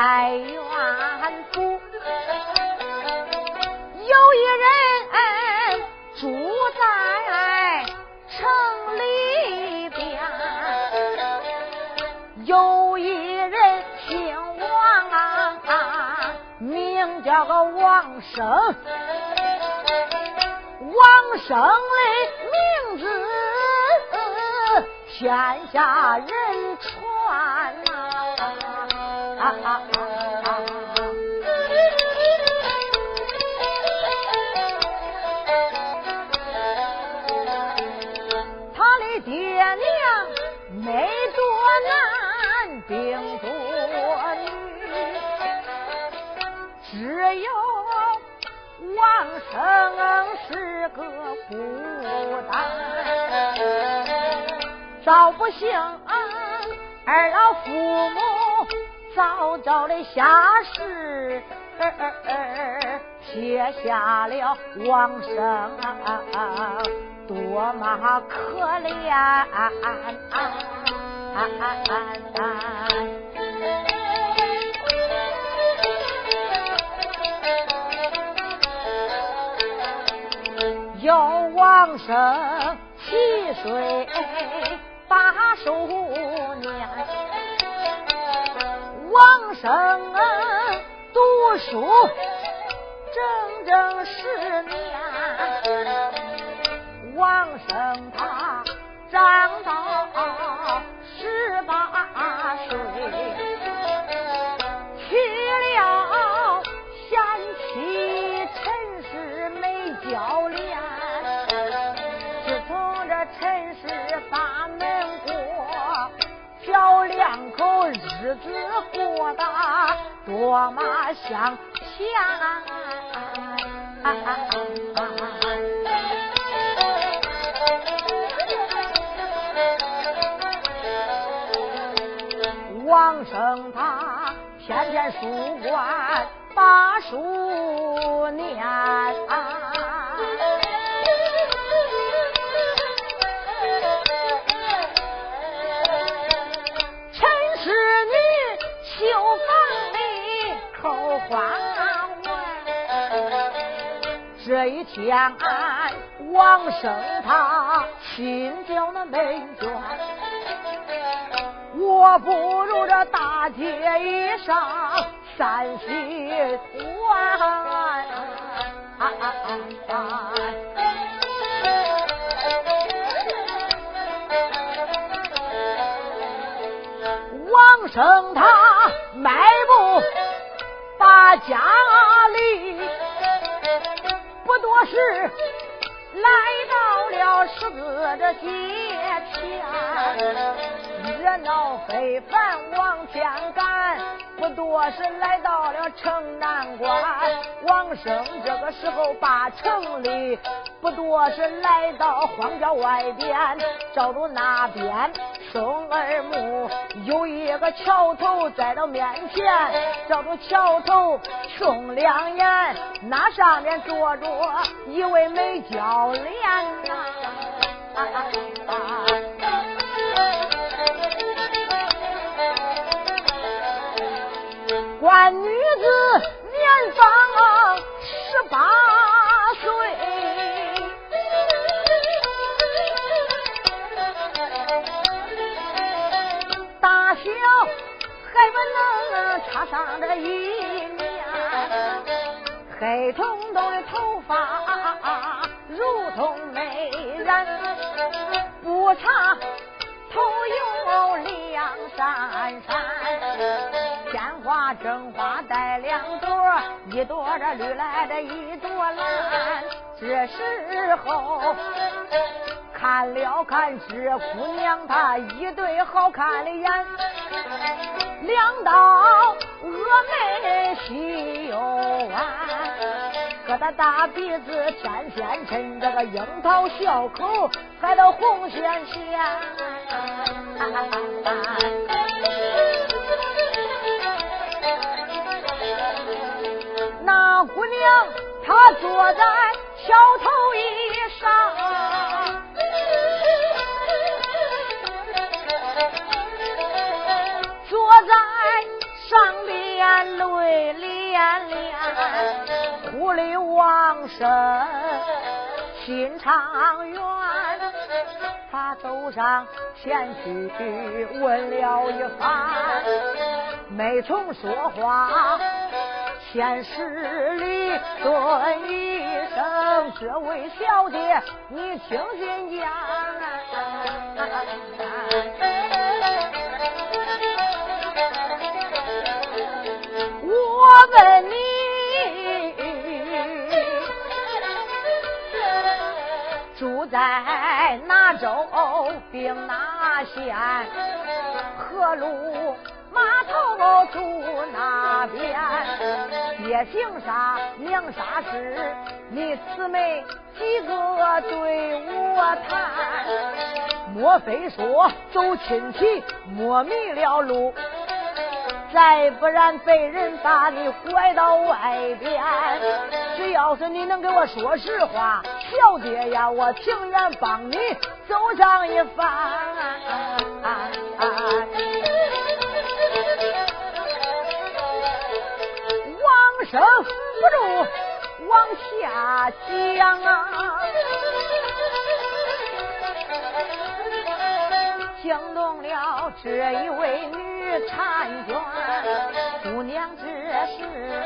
在远处有一人住在城里边有一人姓王名叫个王生王生的名字天下人他的爹娘没多男，兵多女。只有王生是个孤单，早不幸二老父母早早的下世，撇下了王生，多么可怜！要王生七岁把寿年，王生读书整整十年，王生他长到十八岁，两口日子过得多么香甜。王生他天天书馆把书念。这一天，王生他亲交那美眷，我不如这大街一上三喜团。王生他迈步。把家里多时，来到了十字这街前，热闹非凡往前赶。不多时，来到了城南关。王生这个时候把城里，不多时来到荒郊外边，照着那边。生儿母有一个桥头在到面前，叫做桥头冲两眼，那上面坐着一位美娇莲呐。上这一面黑彤彤的头发，如同美人，不差头有两扇扇，鲜花正花带两朵，一朵这绿来的，一朵蓝。这时候看了看这姑娘，她一对好看的眼，两道峨眉细又弯。可他大鼻子天天衬，这个樱桃小口还都红鲜鲜。那姑娘她坐在桥头椅上，眼泪涟涟。屋里王生心肠远，他走上前去问了一番，没从说话，先施礼尊一声：“这位小姐，你听信讲。”在哪州并哪县？河路码头住哪边？爹姓啥？娘啥氏？你姊妹几个对我谈？莫非说走亲戚，莫迷了路？再不然被人把你拐到外边，只要是你能给我说实话，小姐呀，我情愿帮你走上一番。往生不住往下降啊，惊动了这一位女。婵娟姑娘，这时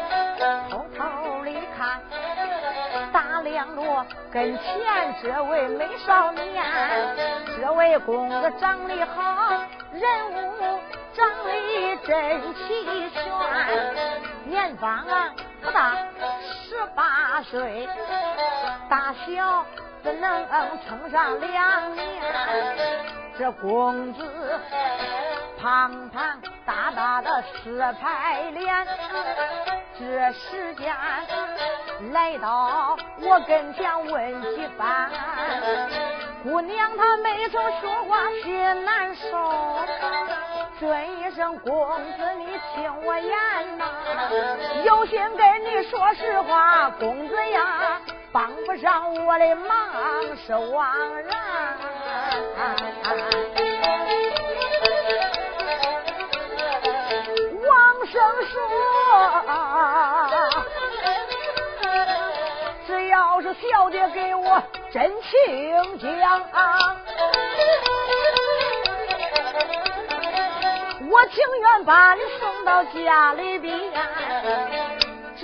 偷偷里看，打量着跟前这位美少年。这位公子长得好，人物长得真齐全，年方不大十八岁，大小只能称上两年。这公子。胖胖大大的四排脸，这时间来到我跟前问起番，姑娘她没曾说话心难受，尊一声公子你听我言呐，有心跟你说实话，公子呀帮不上我的忙是枉然。王生说，只要是小姐给我真情讲，我情愿把你送到家里边。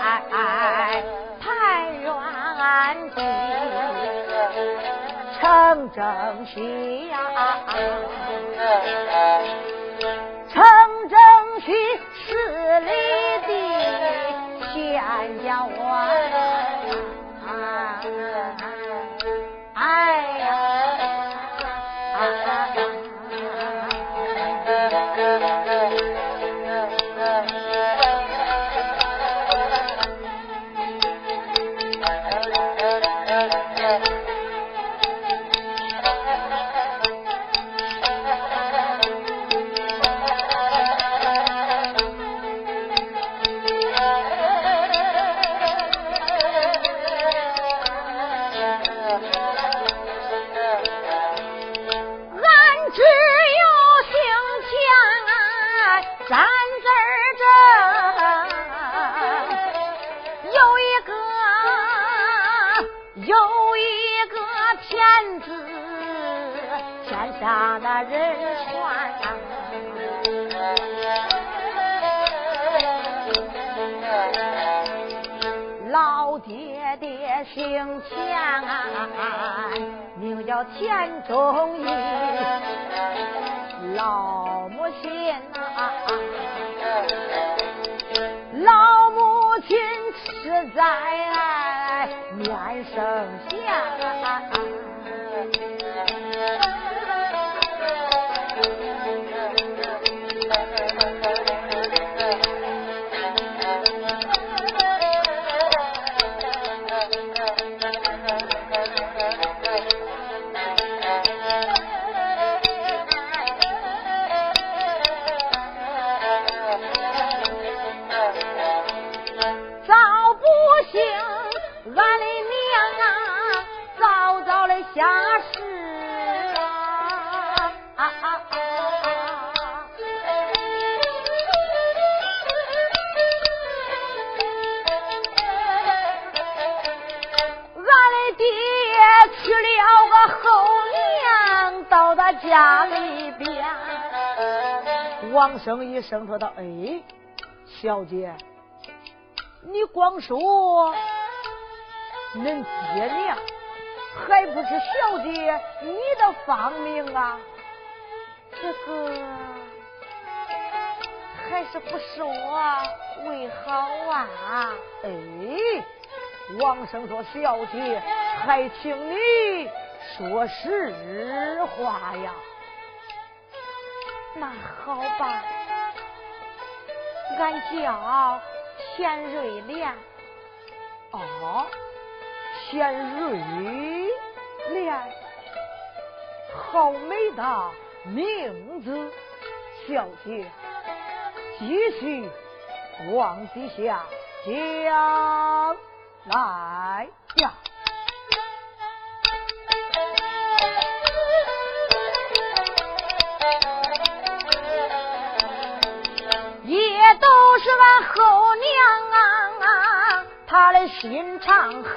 在太原地，城正西呀，生一声说道：“哎，小姐，你光说恁爹娘，还不是小姐你的芳名啊？这个还是不说为好啊？”哎，王生说：“小姐，还请你。”说实话呀，那好吧，俺叫钱瑞莲。哦，钱瑞莲，好美的名字，小姐，继续往底下讲来呀。是俺后娘啊，她的心肠狠，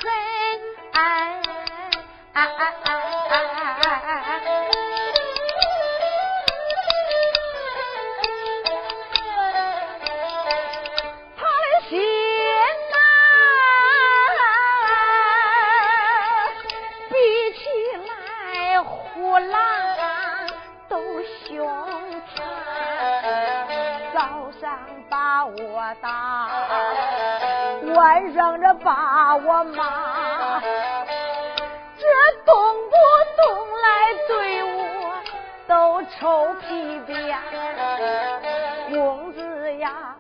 晚上这把我骂，这动不动来对我都臭屁颠。公子呀，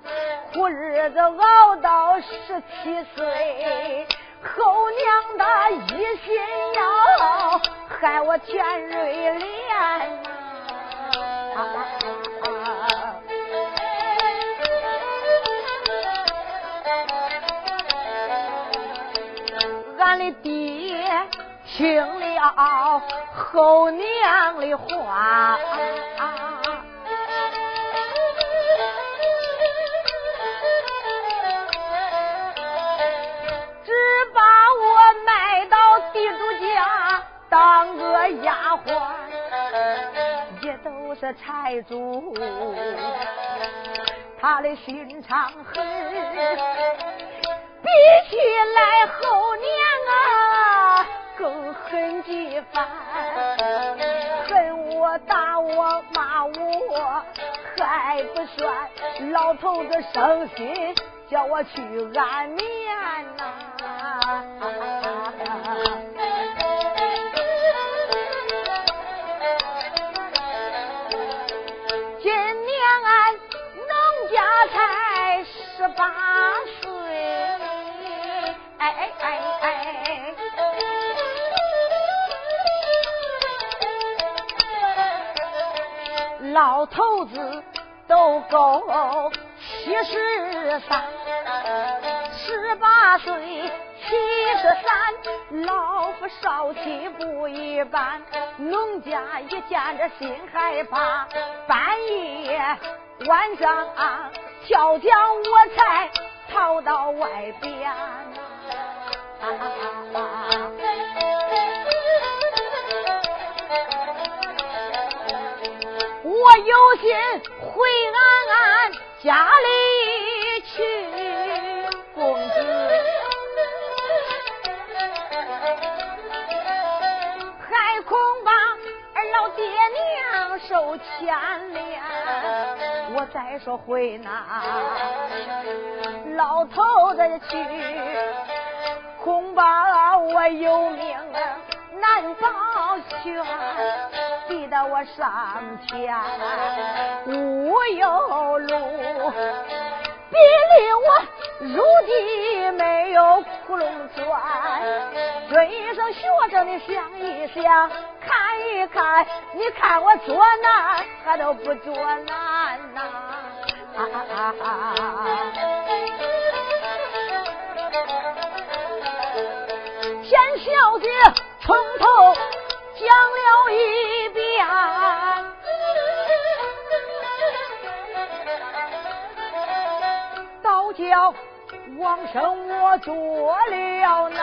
苦日子熬到十七岁，后娘的一心要害我田瑞莲呐。俺的爹听了后娘的话，只把我卖到地主家当个丫鬟，也都是财主，他的心肠狠。比起来后娘，恨几番，恨我打我骂我还不算，老头子伤心叫我去安眠呐。今年俺农家才十八岁。哎哎哎！老头子都够七十三，十八岁七十三，老夫少妻不一般。农家一见着心害怕，半夜晚上啊跳江我才逃到外边。我有心回俺家里去，公子，还恐怕二老爹娘受牵连。我再说回那老头子去。恐怕我有命难保全，逼得我上天无有路，逼得我入地没有窟窿钻。尊生学生的想一想，看一看，你看我作难还都不作难呐！田小姐从头讲了一遍，倒叫王生我做了难，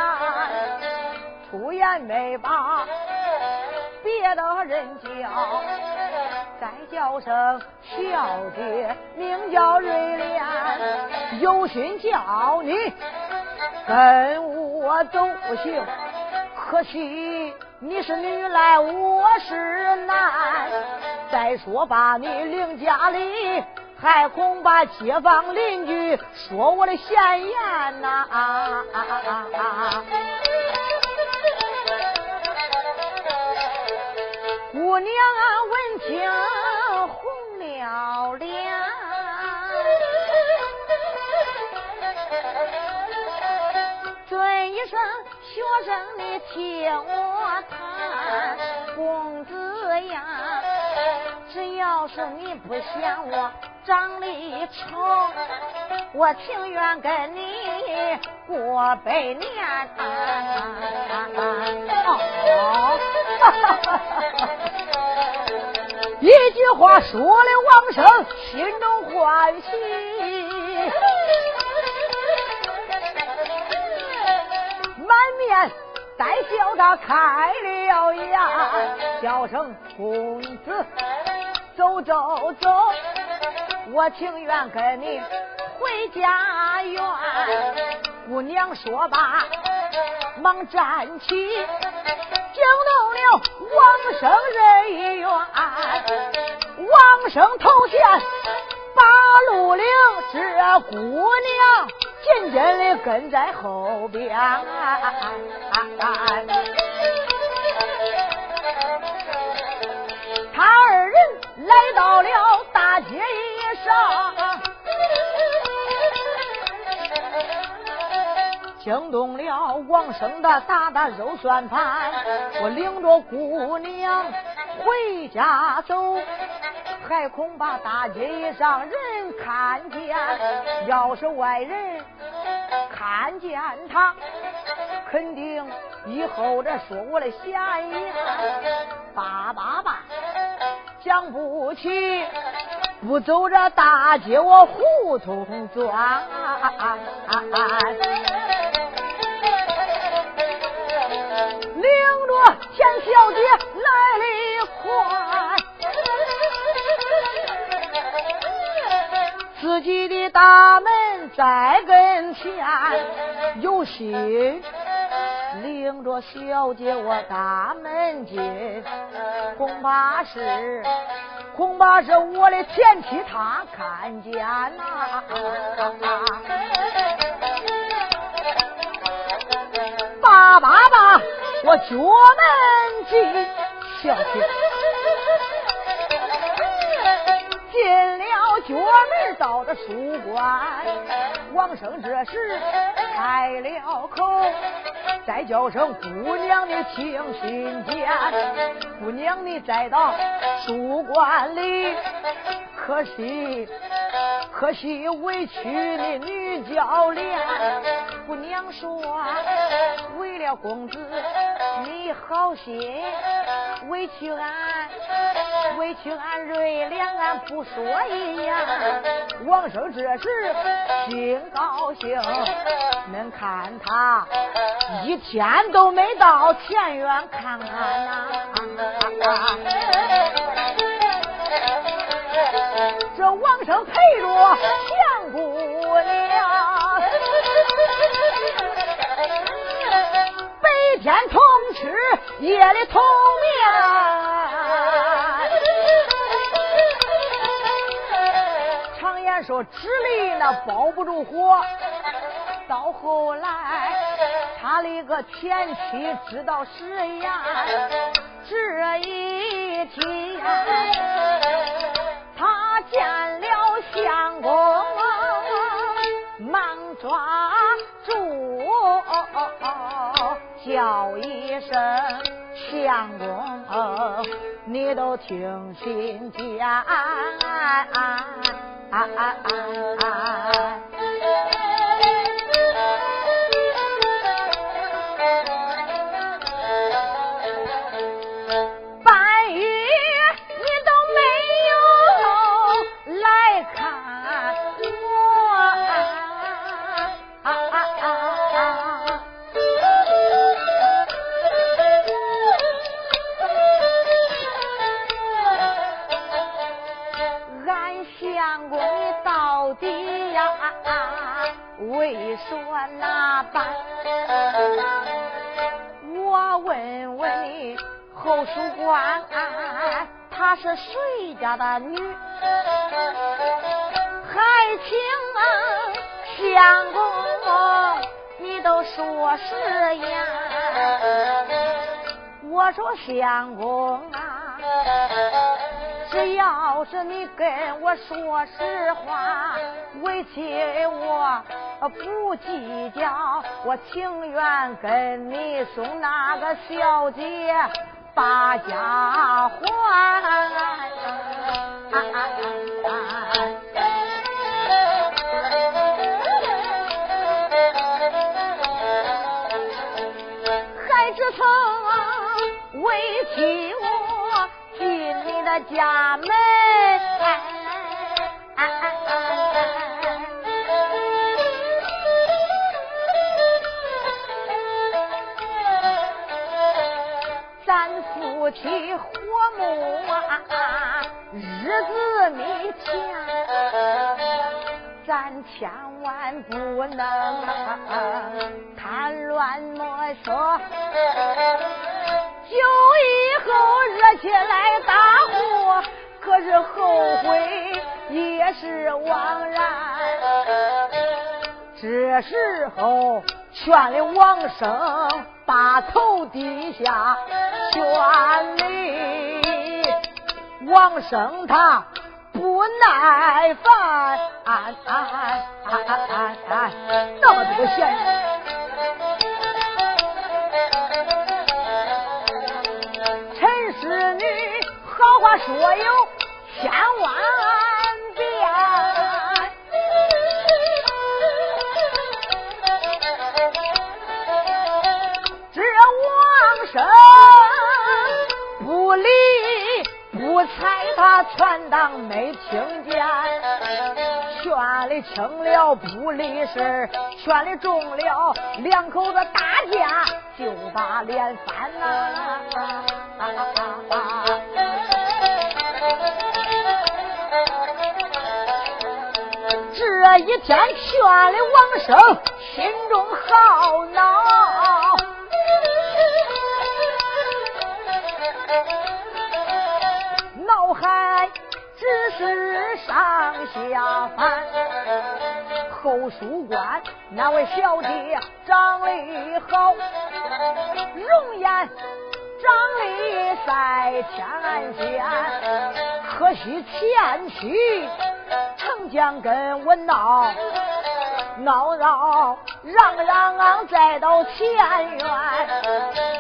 出言没把别的人叫，再叫声小姐名叫瑞莲，有心叫你。跟我走行，可惜你是女来，我是男。再说把你领家里，还恐怕街坊邻居说我的闲言呐。姑娘啊，闻听红了脸。一声学生，你听我谈，公子呀，只要是你不嫌我长得丑，我情愿跟你过百年。一句话说的王生心中欢喜。满面带笑的呀开了呀，叫声公子走走走，我情愿跟你回家园。姑娘说罢，忙站起，惊动了王生人员。王生头前把路领，这姑娘紧紧的跟在后边。他二人来到了大街上，惊动了王生的大大肉算盘。我领着姑娘回家走，还恐怕大街上人看见，要是外人看见他，肯定以后这说我的闲言。爸爸爸。讲不起，不走这大街，我胡同转。领着钱小姐来的快，自己的大门在跟前，有心。领着小姐我大门进，恐怕是恐怕是我的前妻她看见呐。爸爸爸，我脚门进，小姐进了角门到这书馆，王生这时开了口。再叫声姑娘的请心间，姑娘你再到书馆里，可惜可惜委屈的女教练。姑娘说为了公子你好心，委屈俺委屈俺瑞良俺不说一样。王生这时心高兴，恁看他一。天都没到前院看看呐，这王生陪着相姑娘，白天同吃，夜里同眠。说，纸里那包不住火，到后来。他的个前妻知道实言，这一天他见了相公，忙抓住叫一声相公，你都听啊啊啊啊啊。见。她是谁家的女？还请相公，你都说实言。我说相公啊，只要是你跟我说实话，为妻我不计较，我情愿跟你送那个小姐。把家还，还只曾委屈我进你的家门。起火木啊，日子弥天，咱千万不能贪乱莫说，酒以后热起来大火，可是后悔也是枉然。这时候。劝的王生把头低下，劝你王生他不耐烦，那么这个闲陈世女好话说有千万。猜他全当没听见，劝的轻了不离事，劝的重了两口子打架就把脸翻呐。这一天劝的王生心中好恼。只是上下凡，后书官那位小姐长得好，容颜长得赛天仙，可惜前妻曾将跟我闹。闹闹嚷嚷再到前院，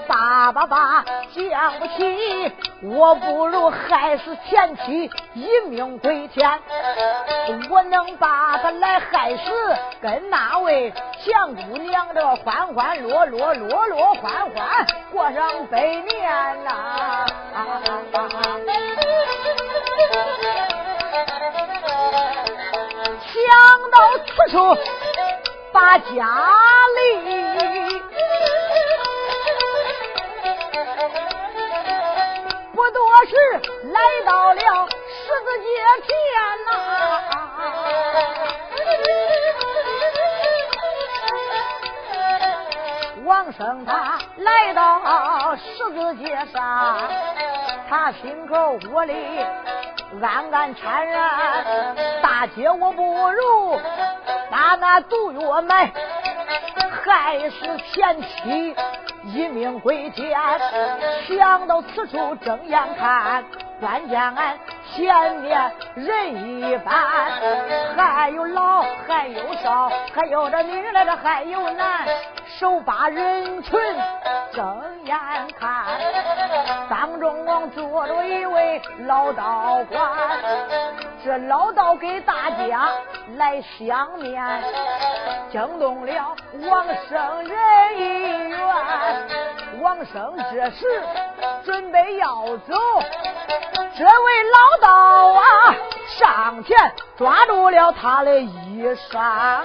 爸爸爸讲不起，我不如害死前妻，一命归天。我能把他来害死，跟那位相姑娘这欢欢乐乐，乐乐欢欢过上百年呐！想到此处，把家里不多时来到了十字街前呐。王生他来到十字街上，他心口窝里。暗暗참然，大姐我不如把那毒药买，害死前妻，一命归天。想到此处睁眼看，关见俺前面人一般，还有老，还有少，还有这女来着还有男。手把人群睁眼看，当中王坐着一位老道官，这老道给大家来相面，惊动了王生人一员。王生这时准备要走，这位老道啊上前抓住了他的衣裳。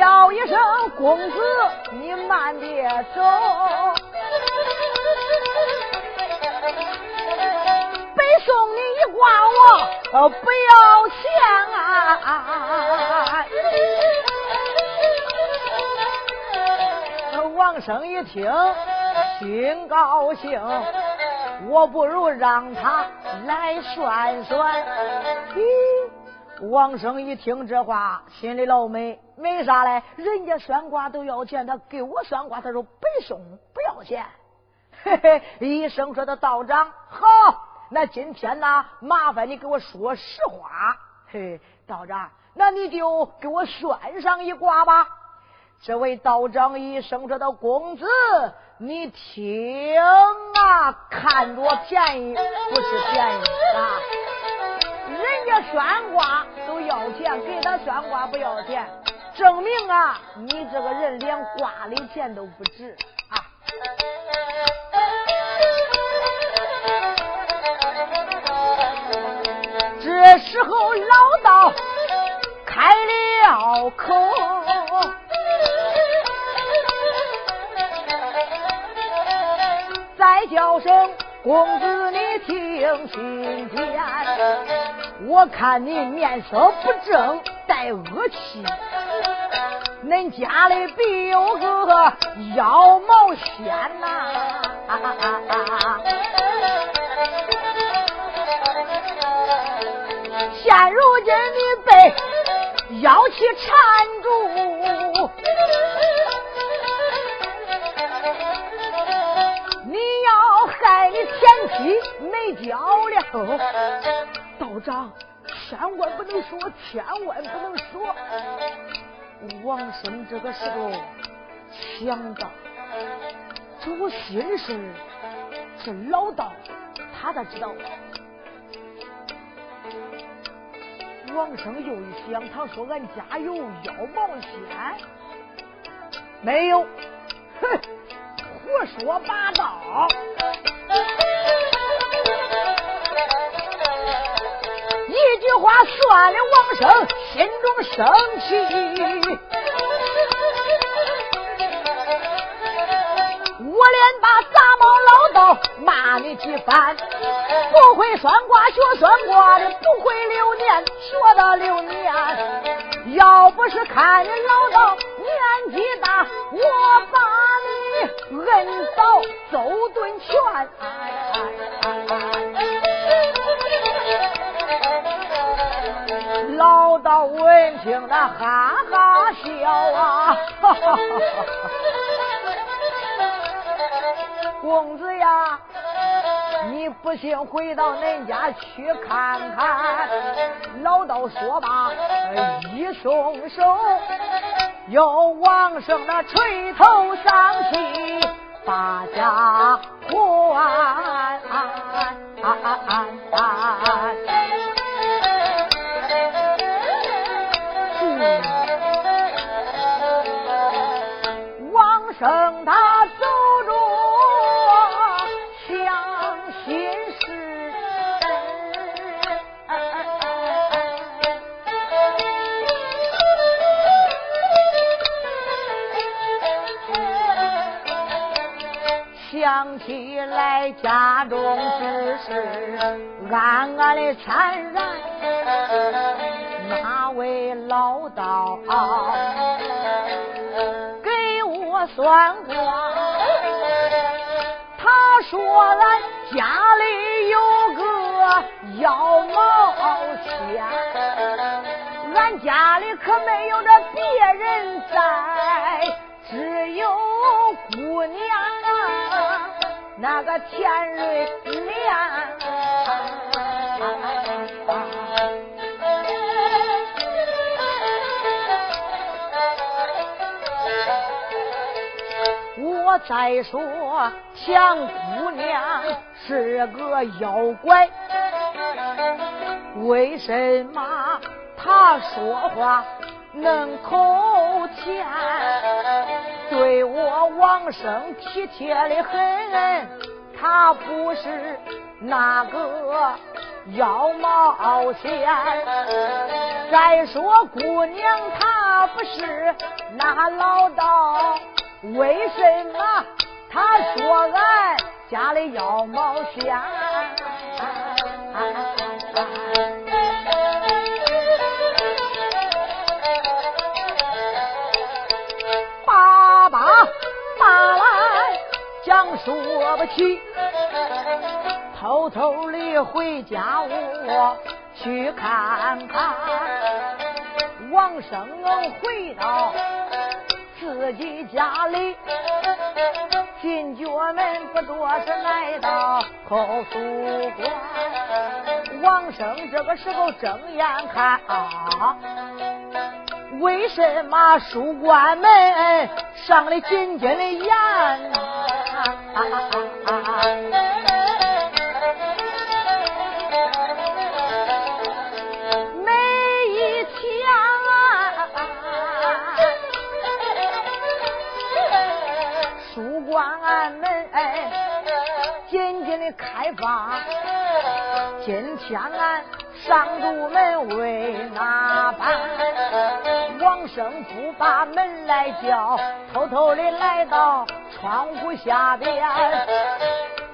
叫一声公子，你慢点走。北送你一卦，我不要钱啊！王生一听，心高兴，我不如让他来算算。咦？王生一听这话，心里老美，没啥嘞。人家算卦都要钱，他给我算卦，他说白送不要钱。嘿嘿，医生说的道长好，那今天呢，麻烦你给我说实话。嘿，道长，那你就给我算上一卦吧。这位道长医生说的公子，你听啊，看着便宜不是便宜啊。人家算卦都要钱，给他算卦不要钱，证明啊，你这个人连瓜的钱都不值啊！这时候老道开了口，再叫声公子，你听心间，我看你面色不正，带恶气。恁家里必有个妖毛仙呐！现如今你被妖气缠住，你要害你前妻没交了，道长千万不能说，千万不能说。王生这个时候想到，这心事，是老道他咋知道？王生又一想，他说：“俺家有妖毛仙，没有，哼，胡说八道。”一句话算了，王生心中生气。我连把杂毛老道骂你几番，不会算卦学算卦的，不会流年学到流年。要不是看你老道年纪大，我把你摁倒揍顿拳。老闻听那哈哈笑啊，哈哈哈。公子呀，你不信回到恁家去看看。老道说罢，一松手，又王生那垂头丧气，把家还。想起来家中之事，暗暗的惨然。那位老道给我算卦，他说俺家里有个妖毛仙，俺家里可没有这别人在，只有姑娘。那个田瑞莲，我再说强姑娘是个妖怪，为什么她说话能口甜？对我王生体贴的很，他不是那个妖毛仙。再说姑娘，她不是那老道，为什么他说俺家里妖毛仙？说不起，偷偷的回家我去看看。王生回到自己家里，进角门不多时来到后书馆。王生这个时候睁眼看啊，为什么书馆门上的紧紧的严？每一天书馆门紧紧的开放，今天俺上主门为哪般？王生不把门来叫，偷偷的来到。窗户下边，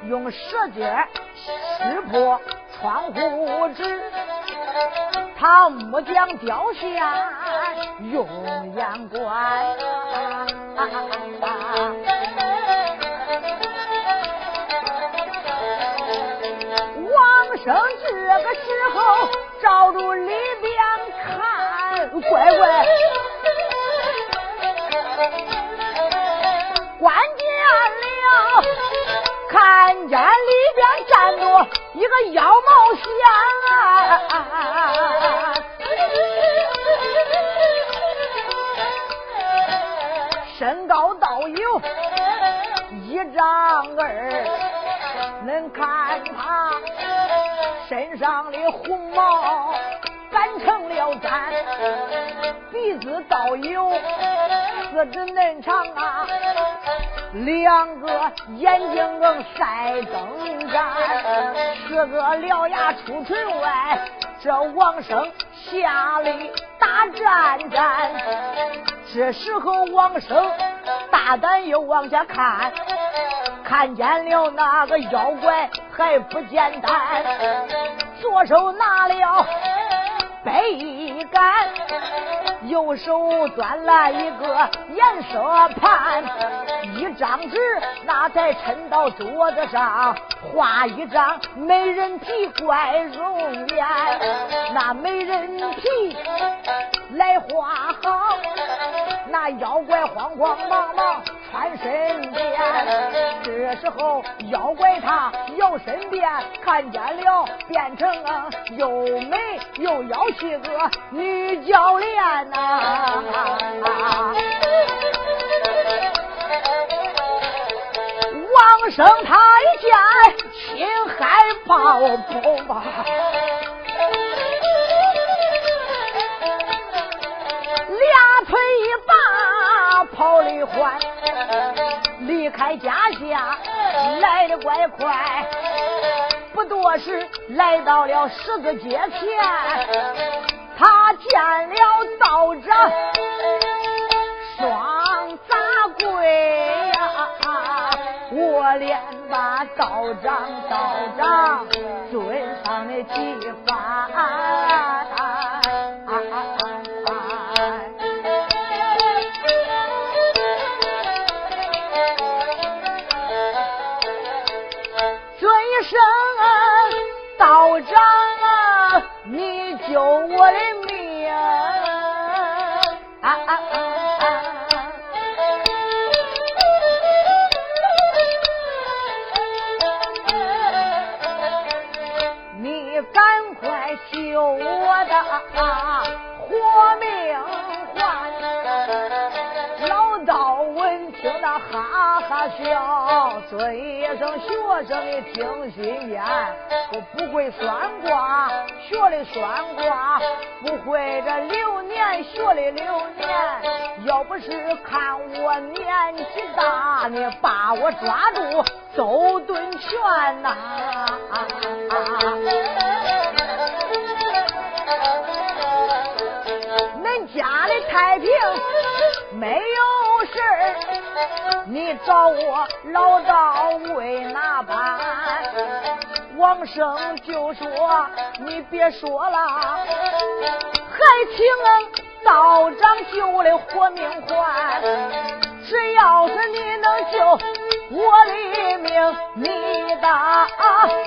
用舌尖撕破窗户纸，他木匠雕下用眼观。王生这个时候照着里边看，乖乖。个妖毛仙啊，身高倒有一丈二，恁看他身上的红毛。干成了毡，鼻子倒有。四指嫩长啊，两个眼睛更赛灯盏，四个獠牙出唇外，这王生下里打战战。这时候王生大胆又往下看，看见了那个妖怪还不简单，左手拿了杯杆。右手端来一个颜色盘，一张纸那在抻到桌子上，画一张美人皮怪容颜，那美人皮来画好，那妖怪慌慌忙忙穿身边。这时候妖怪他摇身变，看见了变成又美又妖气个女教练呐。王生他一见，心害怕，我不吧。俩腿一拔，跑得欢，离开家乡来的怪快，不多时来到了十字街前。他见了道长双砸跪呀，我连把道长道长尊上的几番。笑，尊一声学生你听心眼，我不会算卦，学的算卦，不会这流年学的流年，要不是看我年纪大，你把我抓住揍顿拳呐！恁家的太平没你找我老道为哪般？王生就说你别说了，还请道长救我的活命还。只要是你能救我的命，你的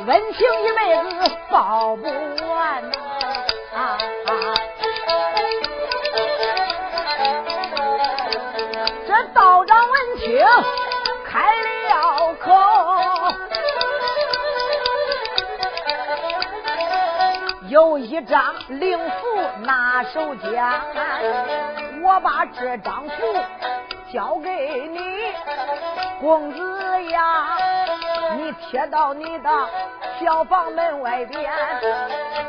恩情一辈子报不完啊！道闻听开了口，有一张灵符拿手间，我把这张符交给你，公子呀，你贴到你的小房门外边，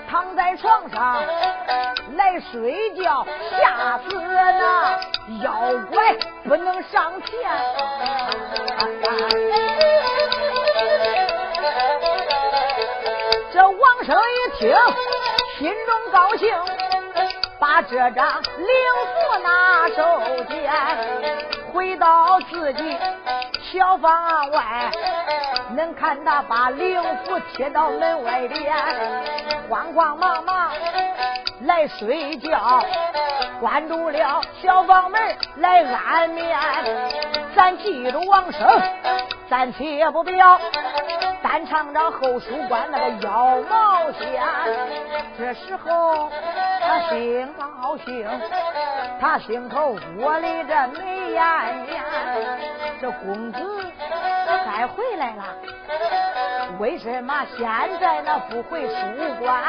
躺在床上来睡觉，吓死那妖怪。不能上前。这王生一听，心中高兴，把这张灵符拿手间，回到自己小房外，能看他把灵符贴到门外边，慌慌忙忙来睡觉，关住了小房门来安眠。咱记住王生，咱且不表，单唱着后书馆那个妖毛仙。这时候他心高兴，他心头窝里这美艳艳，这公子该回来了。为什么现在那不回书馆？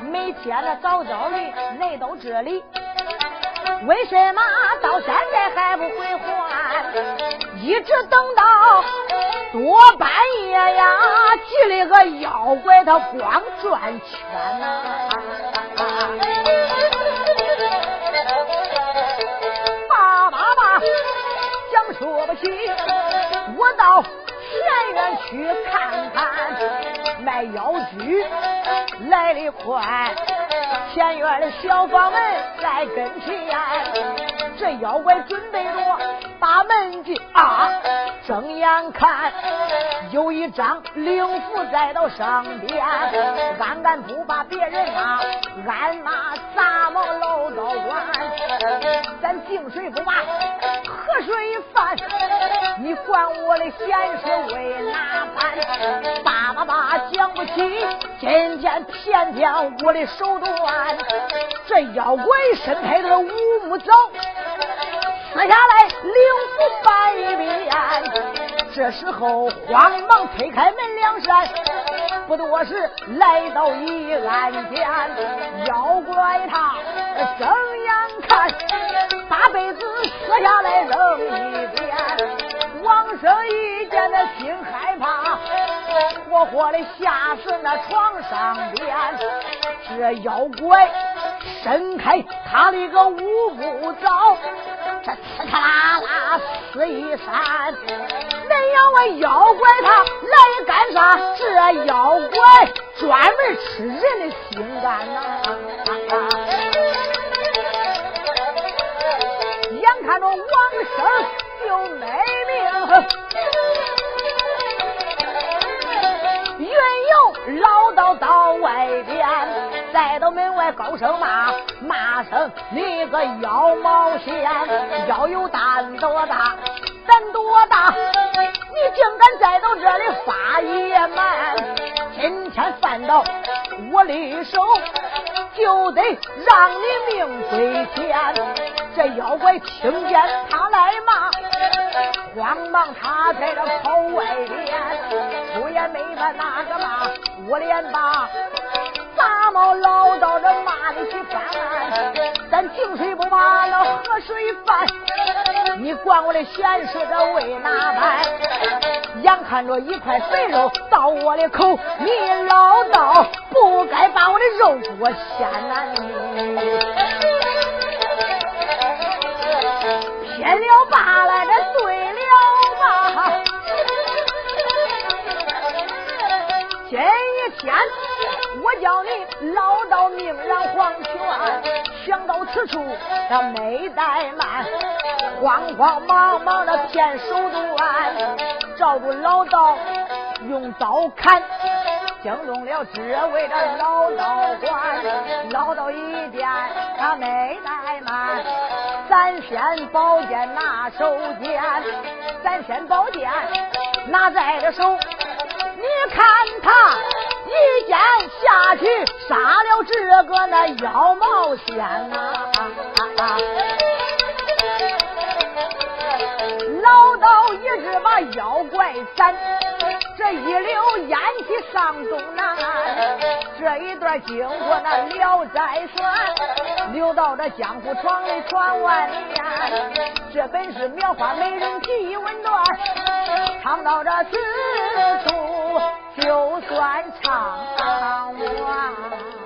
每天那早早的来到这里。为什么到现在还不回还？一直等到多半夜呀，急了个妖怪他光转圈呐！说不起，我到前院去看看卖药具来的快。前院的小房门在跟前，这妖怪准备着把门进啊！睁眼看，有一张灵符在到上边，俺敢不把别人啊，暗骂杂毛老道官。咱井水不骂，河水犯，你管我的闲事为哪般？爸爸爸讲不起，今天偏偏我的手段。这妖怪身配的五木枣，撕下来灵符百遍。这时候慌忙推开门两扇，不多时来到一案间。妖怪他睁眼看，把被子撕下来扔一边。王生一见那心害怕，活活的吓死那床上边。这妖怪伸开他的个五步枣，这呲嚓啦啦撕一扇。恁要问妖怪他来干啥？这妖怪专门吃人的心肝呐！眼看着王生就没命。云游老道到外边，再到门外高声骂，骂声你个妖毛仙，腰有胆多大，胆多大，你竟敢再到这里发野蛮！今天犯到我的手，就得让你命归天。这妖怪听见他来骂，慌忙他在这跑外边，出也没把哪个骂，我连把杂毛老道这骂的起翻，咱井水不骂了河水翻，你管我的闲事这为哪般？眼看着一块肥肉到我的口，你老道不该把我的肉给我掀呐你！骗了罢了，这天我叫你老到命染黄泉，想到此处他没怠慢，慌慌忙忙的骗手段，照住老道用刀砍。惊动了这位的老道官，老道一见他没怠慢，咱先宝剑拿手间，咱先宝剑拿在了手，你看他一剑下去杀了这个那妖毛仙呐，老道一直把妖怪斩。这一溜烟气上东南，这一段经过那聊斋传，流到这江湖传里传万年。这本是描花美人记文段，唱到这此处就算唱完。